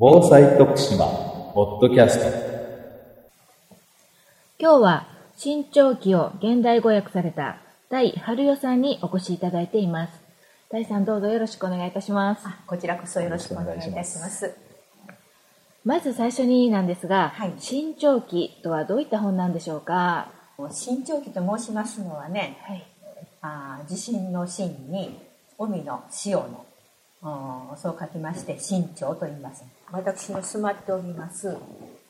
防災徳島ポッドキャスト。今日は新潮記を現代語訳された大春代さんにお越しいただいています。大さんどうぞよろしくお願いいたします。あこちらこそよろしくお願いいたします。まず最初になんですが、はい。新潮記とはどういった本なんでしょうか？新潮記と申しますのはね、はい。あー地震の震に海の潮のうんそう書きまして新潮と言います。私の住まっております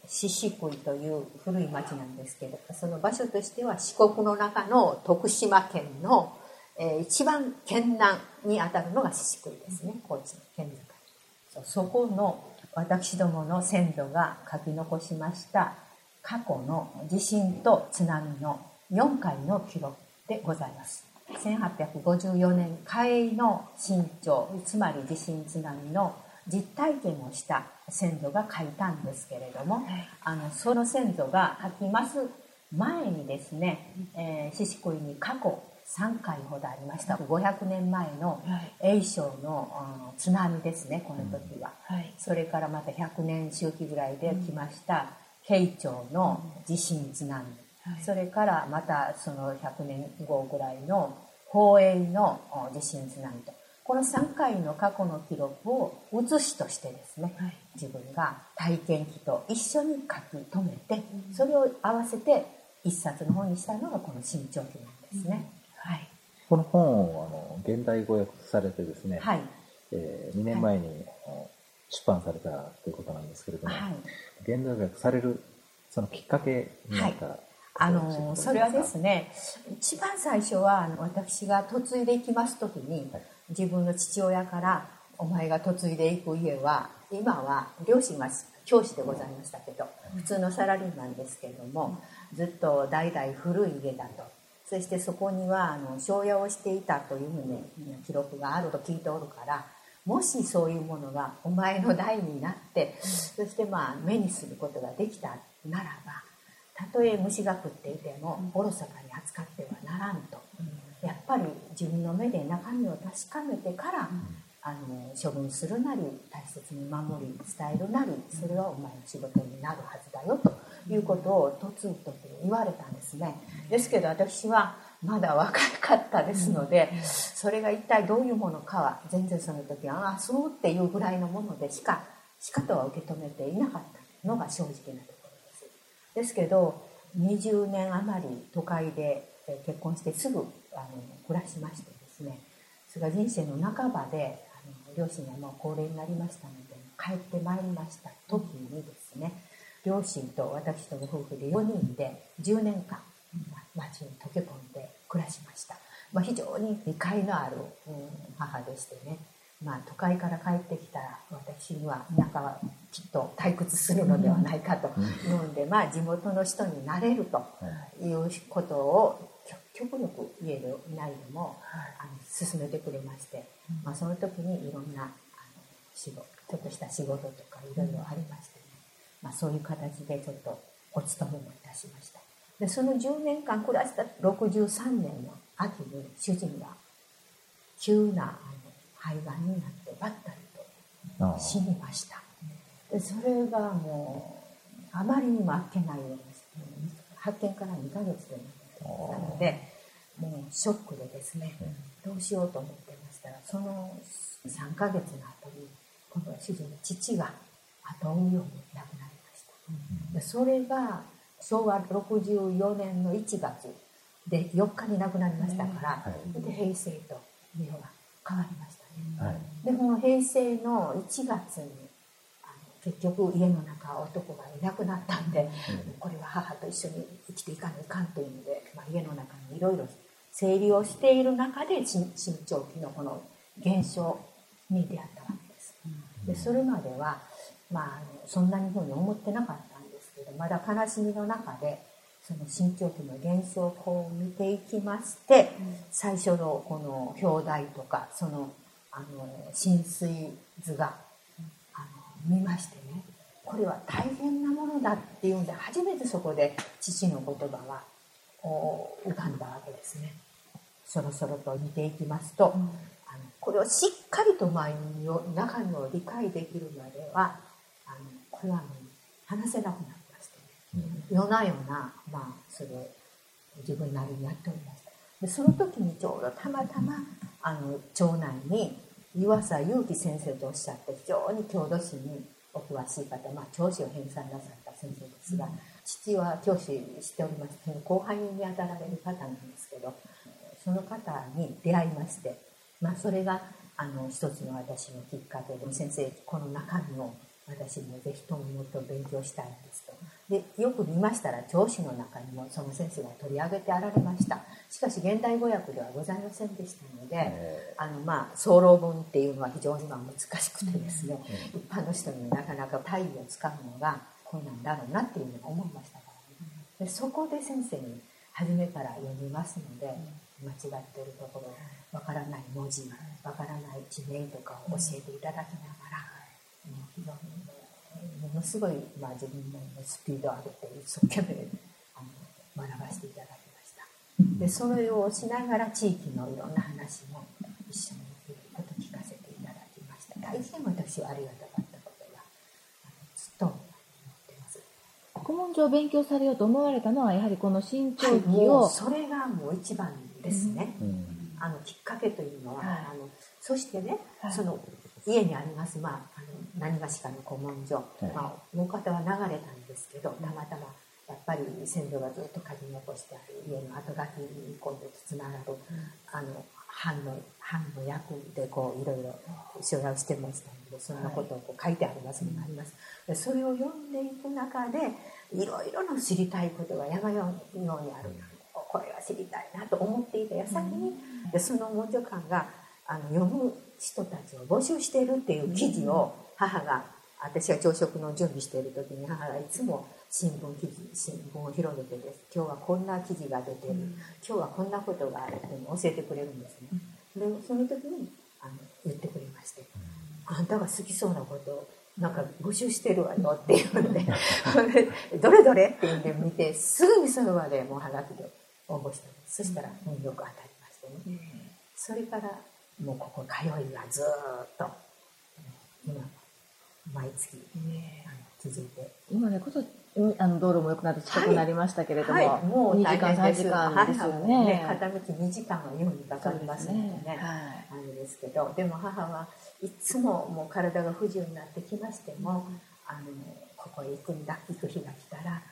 獅子杭という古い町なんですけど、その場所としては四国の中の徳島県の、えー一番県南にあたるのが獅子杭ですね、高知の県境。そそこの私どもの先祖が書き残しました過去の地震と津波の4回の記録でございます1854年海の新潮つまり地震津波の実体験をした先祖が書いたんですけれども、あのその先祖が書きます前にですね、えー、獅子恋に過去3回ほどありました。500年前のはい。永正の津波ですねこの時は、はい。それからまた100年周期ぐらいで来ました慶長の地震津波、はい。それからまたその100年後ぐらいの宝永のお地震津波とこの3回の過去の記録を写しとしてですね、はい。自分が体験記と一緒に書き留めてそれを合わせて一冊の本にしたのがこの新潮記なんですね。はい、この本をあの現代語訳されてですね、はい。え2年前にあの出版されたということなんですけれども、はい。現代語訳されるそのきっかけになった、あのそれはですね一番最初はあの私が嫁いでいきます時にはい自分の父親から「お前が嫁いでいく家は今は両親は教師でございましたけど普通のサラリーマンですけれどもずっと代々古い家だと。そしてそこにはあの庄屋をしていたというふうに記録があると聞いておるからもしそういうものがお前の代になってそしてまあ目にすることができたならばたとえ虫が食っていてもおろそかに扱ってはならんと、やっぱり自分の目で中身を確かめてから、あの処分するなり大切に守り伝えるなりそれはお前の仕事になるはずだよということを嫁ぐ時に言われたんですね。ですけど私はまだ若かったですのでそれが一体どういうものかは全然その時はああそうっていうぐらいのものでしかしかとは受け止めていなかったのが正直なところです。ですけど20年余り都会でえー結婚してすぐあの暮らしましてですねそれが人生の半ばであの両親がもう高齢になりましたので帰ってまいりました時にですね両親と私とご夫婦で4人で10年間ま町に溶け込んで暮らしました、まあ、非常に理解のある、うん母でしてね。まあ、都会から帰ってきたら私には田舎はきっと退屈するのではないかというので、まあ、地元の人になれるということを極極力家でいないでもあの進めてくれまして、まあ、その時にいろんなあの仕事ちょっとした仕事とかいろいろありましてね、まあ、そういう形でちょっとお勤めもいたしました。でその10年間暮らした63年の秋に主人が急なあの肺がんになってばったりと死にました。でそれがもうあまりにもあっけないようです発見から2ヶ月でなったのでもうショックでですねどうしようと思ってましたらその3ヶ月の後に今度は主人の父が後を追うように亡くなりました。でそれが昭和64年の1月で4日に亡くなりましたから、はい。で平成と日本が変わりましたね。はい。でも平成の1月にあの結局家の中男がいなくなったんで、これは母と一緒に生きていかないかんというので、まあ、家の中にいろいろ整理をしている中で新新潮期のこの現象に出会ったわけです。でそれまでは、まあ、そんなにふうに思ってなかったんですけどまだ悲しみの中でその新潮期の現象をこう見ていきまして、最初のこの表題とかそのあの浸水図があの見ましてねこれは大変なものだっていうんで初めてそこで父の言葉はお浮かんだわけですね。そろそろと見ていきますと、あのこれをしっかりと前に中身を理解できるまではこれはもう話せなくなりましてね。うん。夜な夜な、まあ、それを自分なりにやっておりましたでその時にちょうどたまたまあの町内に湯浅祐樹先生とおっしゃって非常に郷土史にお詳しい方、まあ、教師を編纂なさった先生ですが、父は教師しておりまして後輩に当たられる方なんですけどその方に出会いまして、まあ、それがあの一つの私のきっかけで先生この中身を私もぜひとももっと勉強したいんですと。でよく見ましたら教師の中にもその先生が取り上げてあられました。しかし現代語訳ではございませんでしたので、えあのまあ早漏文っていうのは非常にまあ難しくてですね、一般の人になかなか体位をつかむのが困難だろうなっていうふうに思いましたから、ね、でそこで先生に初めから読みますので、間違ってるところわからない文字わからない地名とかを教えていただきながら、もう非常にものすごい、まあ、自分のスピードを上げて一生懸命あの学ばせていただきました。でそれをしながら地域のいろんな話も一緒にいろいろと聞かせていただきました大変私はありがたかったことがあのずっと思ってます古文書を勉強されようと思われたのはやはりこの新潮はい記もうを、それがもう一番ですね、うん。あのきっかけというのは、はい。あのそしてね、はい。その家にあります、まあ、あの何がしかの古文書、はい。まあ、大方は流れたんですけどたまたまやっぱり先祖がずっと書き残してある家の後書きに今度つながる、あの藩の藩の役でこういろいろ所要してましたのでそんなことをこう書いてありますのがあります。でそれを読んでいく中でいろいろな知りたいことが山ようにある。これは知りたいなと思っていた矢先に、でその文書館があの読む人たちを募集しているっていう記事を母が私が朝食の準備している時に母がいつも新聞記事新聞を広げてです。今日はこんな記事が出てる、今日はこんなことがあるっていうのを教えてくれるんですね。でその時にあの言ってくれまして「あんたが好きそうなことをなんか募集してるわよ」って言うんで「どれどれ?」って言うんで見てすぐにその場でもうはがきで応募したんですそしたら運よく当たりましてね。それからもうここ通いがずーっとうん今毎月あの続いて。今でこそうんあの道路も良くなって近くなりましたけれども、はい、もう2大時間3変です。時間ですよ母もね。片道2時間は優にかかりますのでね。はいあれですけどでも母はいつももう体が不自由になってきましても、あのここへ行くんだ行く日が来たらはい。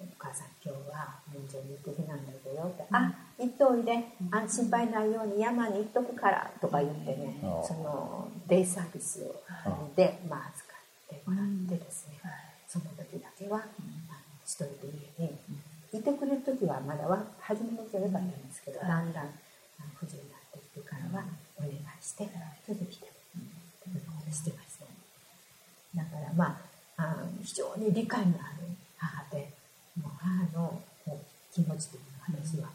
お母さん今日は門前に行く日なんだよって、あ行っておいで、あ心配ないように山に行っとくからとか言ってね、うん。そのデイサービスをで、まあ、もらってですね、その時だけは、あの一人で家にいてくれる時はまだは初めの時は良かったんですけど、だんだん不自由になってきてからはお願いして、それで来てうことをしてました。だからまああ非常に理解のある母でもう母の気持ちというのは私は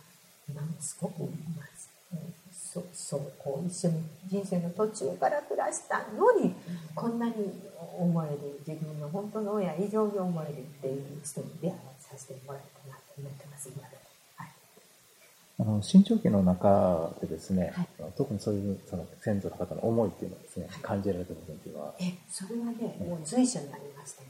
今もすごく思います。そうこう一緒に人生の途中から暮らしたのにこんなに思える自分の本当の親以上に思えるっていう人に出会いさせてもらえたなと思ってます今でも。はい。あの新潮記の中でですね、はい。特にそういうその先祖の方の思いっていうのをですね、感じられた部分っていうのは、えそれはねもう随所にありましてね、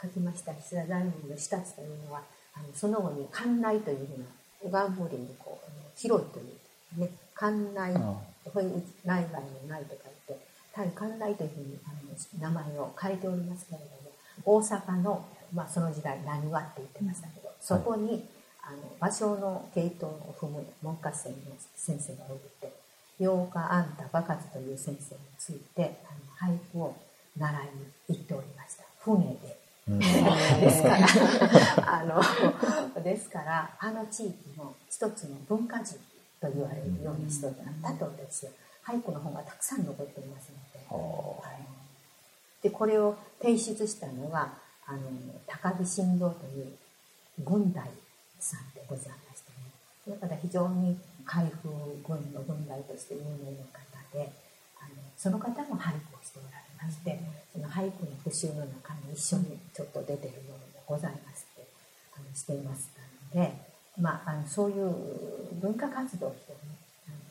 書きました石田大門の下津というのはあのその後に館内というふうな小川森にこう広いというね館内内外の内と書いて対館内というふうにあの名前を変えておりますけれども大阪の、まあ、その時代何はって言ってましたけど、そこにあの芭蕉の系統を踏む門下生の先生がおりて「八日あんたバカズ」という先生についてあの俳句を習いに行っておりました。船で。うん。ですから、あの、ですから、あの地域の一つの文化人と言われるような人だったと私は、俳句の本がたくさん残っていますので、で、これを提出したのが、あの、高木新道という軍大さんでございましてね、だから非常に海風軍の軍大として有名な方で、あのその方も俳句をしておられまして、その俳句の復習の中に一緒にちょっと出てるものもございまして、あのしていましたので、まあ、あのそういう文化活動を非常に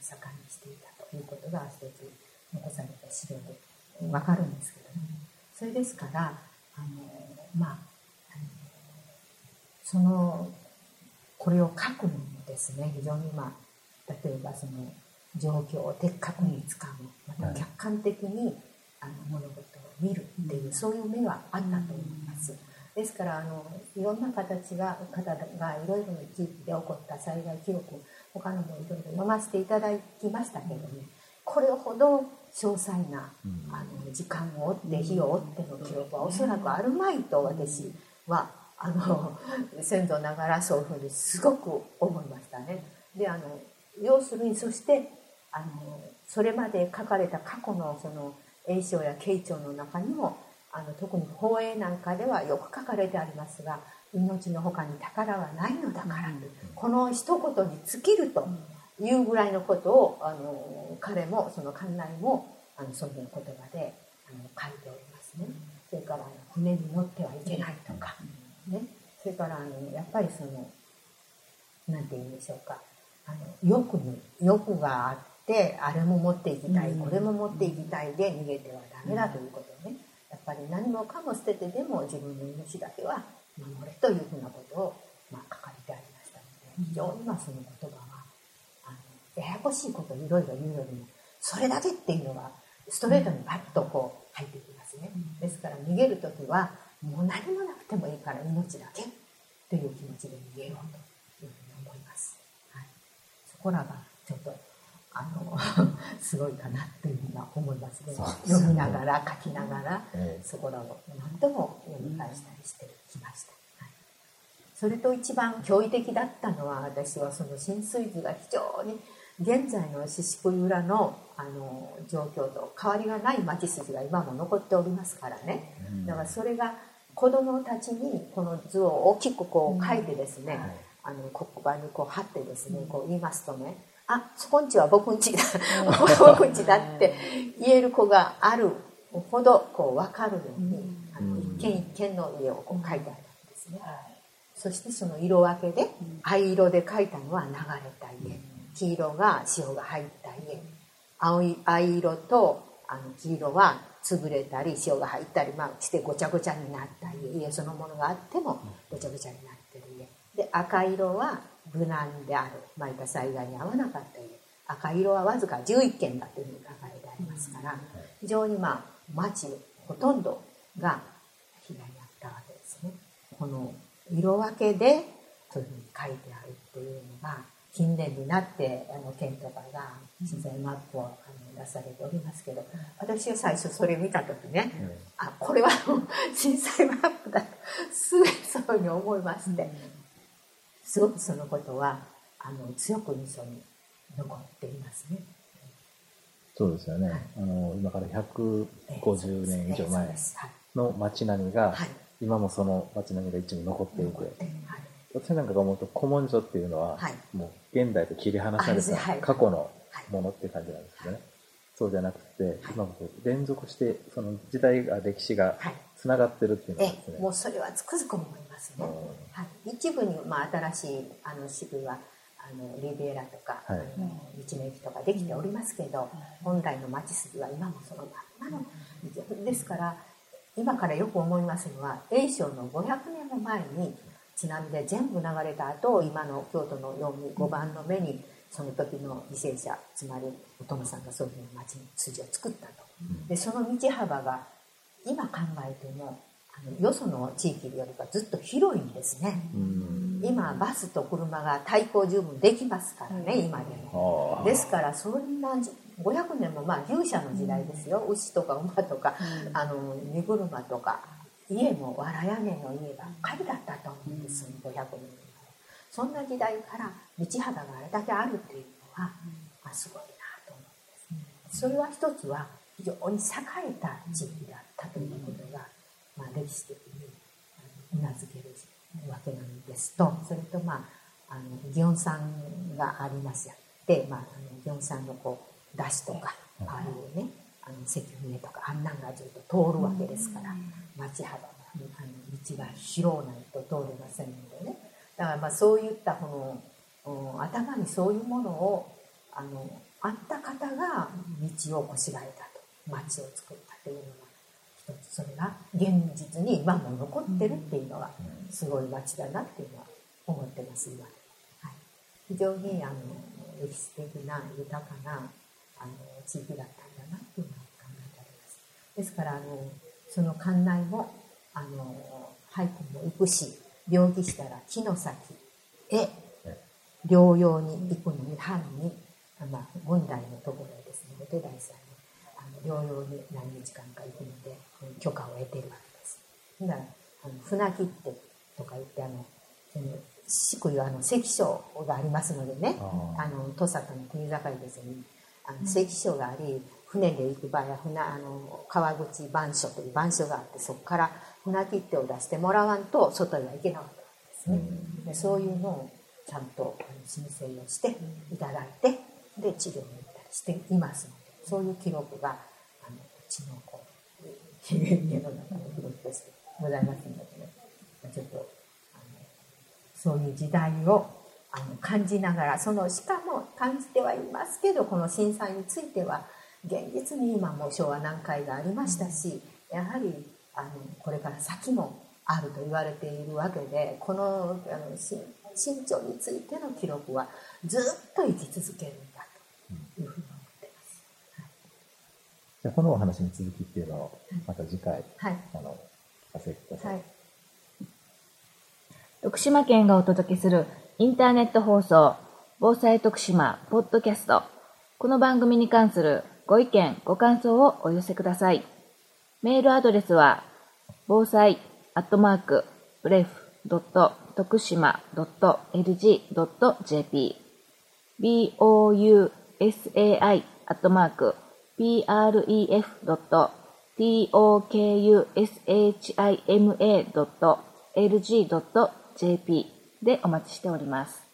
盛んにしていたということが一つ残された資料でわかるんですけども、それですから、ああのまあそのこれを書くのもですね非常にまあ例えばその状況を的確につかむまた客観的にあの物事を見るっていうそういう目はあったと思います。ですからあのいろんな形が方がいろいろな地域で起こった災害記録他のもいろいろ読ませていただきましたけどねこれほど詳細なあの時間を追って日を追っての記録はおそらくあるまいと私はあの 先祖ながらそういうふうにすごく思いましたね。であの要するにそしてあのそれまで書かれた過去のその栄唱や慶長の中にもあの特に法営なんかではよく書かれてありますが命の他に宝はないのだから、この一言に尽きるというぐらいのことをあの彼もその館内もあのそういう言葉であの書いておりますね。それから船に乗ってはいけないとか、ね、それからあのやっぱりその何て言うんでしょうかあの欲に欲があってあれも持っていきたい、これも持っていきたいで逃げてはダメだということね。やっぱり何もかも捨ててでも自分の命だけは守れというふうなことを、まあ、書かれてありましたので非常にまあその言葉ややこしいことをいろいろ言うよりもそれだけっていうのはストレートにバッとこう入ってきますね。ですから逃げる時はもう何もなくてもいいから命だけという気持ちで逃げようというふうに思います。はい、そこらがちょっとあの すごいかなというふうに思いますね。読みながら書きながら、えそこらを何度も読み返したりしてきました。はい、それと一番驚異的だったのは私はその浸水図が非常に現在の宍喰浦のあの状況と変わりがない町筋が今も残っておりますからね、だからそれが子どもたちにこの図を大きくこう書いてですね、あの黒板にこう貼ってですねこう言いますとねあそこんちは僕んちだ。僕んちだって言える子があるほどこう分かるように、あの一軒一軒の家をこう書いてあるん。ですね、そしてその色分けで藍色で書いたのは流れた家黄色が潮が入った家。青い藍色とあの黄色は潰れたり潮が入ったり、まあ、してごちゃごちゃになった家。家そのものがあってもごちゃごちゃになってる家。で赤色は無難である、まあ、いた災害に合わなかった家。赤色はわずか11件だというふうに書かれてありますから非常にまあ町ほとんどが被害に遭ったわけですね。この色分けでそういうふうに書いてあるっていうのが近年になってあの県とかが自然マップをあの出されておりますけど私は最初それ見た時ね、うん、あこれは 震災マップだとすぐそういうふうに思いまして、すごくそのことはあの強く印象に残っていますね。そうですよね。はい、あの今から150年以上前の街並みが、はい、今もその街並みが一部残っていて、はい、私なんかが思うと古文書っていうのは、もう現代と切り離された過去のものって感じなんですけどね。そうじゃなくて、今も連続してその時代が歴史がつながってるっていうのはですね。もうそれはつくづく思いますね。はい、一部に、まあ、新しいあの支部はあのリベラとか、はい、道の駅とかできておりますけど、本来の町筋は今もそのまんまのですから今からよく思いますのは栄翔の500年も前に津波で全部流れた後今の京都のように5番の目にその時の犠牲者つまりお殿さんがそういう町の筋を作ったと。でその道幅が今考えてもあのよその地域よりはずっと広いんですね。今バスと車が対抗十分できますからね、今でも。ですからそんな500年もまあ牛舎の時代ですよ、牛とか馬とか、あの荷車とか家もわら屋根の家ばっかりだったと思うんです、500年そんな時代から道幅があれだけあるっていうのは、まあ、すごいなと思うんです。それは一つは非常に栄えた地域だったということが、まあ、歴史的にうなずけるわけなんですとそれとまああの祇園さんがありますやで、まあ、祇園さんのこう出汁とかああいうねあの石船とかあんなんがずっと通るわけですから町幅のあの道が広ないと通れませんのでね。だからまあそういったこの頭にそういうものをあのあった方が道をこしらえたと。町を作ったというのがつ。それが現実に今も残ってるっていうのはすごい町だなっていうのは思ってます今、はい、非常にあの歴史的な豊かなあの地域だったんだなっていますですからあのその館内もあの俳句も行くし病気したら木の先へ療養に行くのに春に、まあ、問題のところですねお手代さんにあの療養に何日間か行くので許可を得てるわけです。だからあの船切ってとか言ってあのその祝いはあの関所がありますのでねあの土佐との国境ですにあの関所があり船で行く場合は船あの川口番所という番所があってそこから船切手を出してもらわんと外へは行けなかったんですね。でそういうのをちゃんと申請をしていただいてで治療に行ったりしていますのでそういう記録があのうちのこう家の中の記録としてございますのでねちょっとあのそういう時代をあの感じながらそのしかも感じてはいますけどこの震災については現実に今も昭和南海がありましたしやはりあのこれから先もあると言われているわけでこのあの身長についての記録はずっと生き続けるんだというふうに思ってます。はい、じゃあこのお話に続きっていうのをまた次回、はい、あの聞かせてください。はい、徳島県がお届けするインターネット放送防災徳島ポッドキャスト。この番組に関するご意見ご感想をお寄せください。メールアドレスは防災アットマークブレフドット徳島ドット LG ドット JP bousai アットマーク pref ドット tokushima.lg.jp でお待ちしております。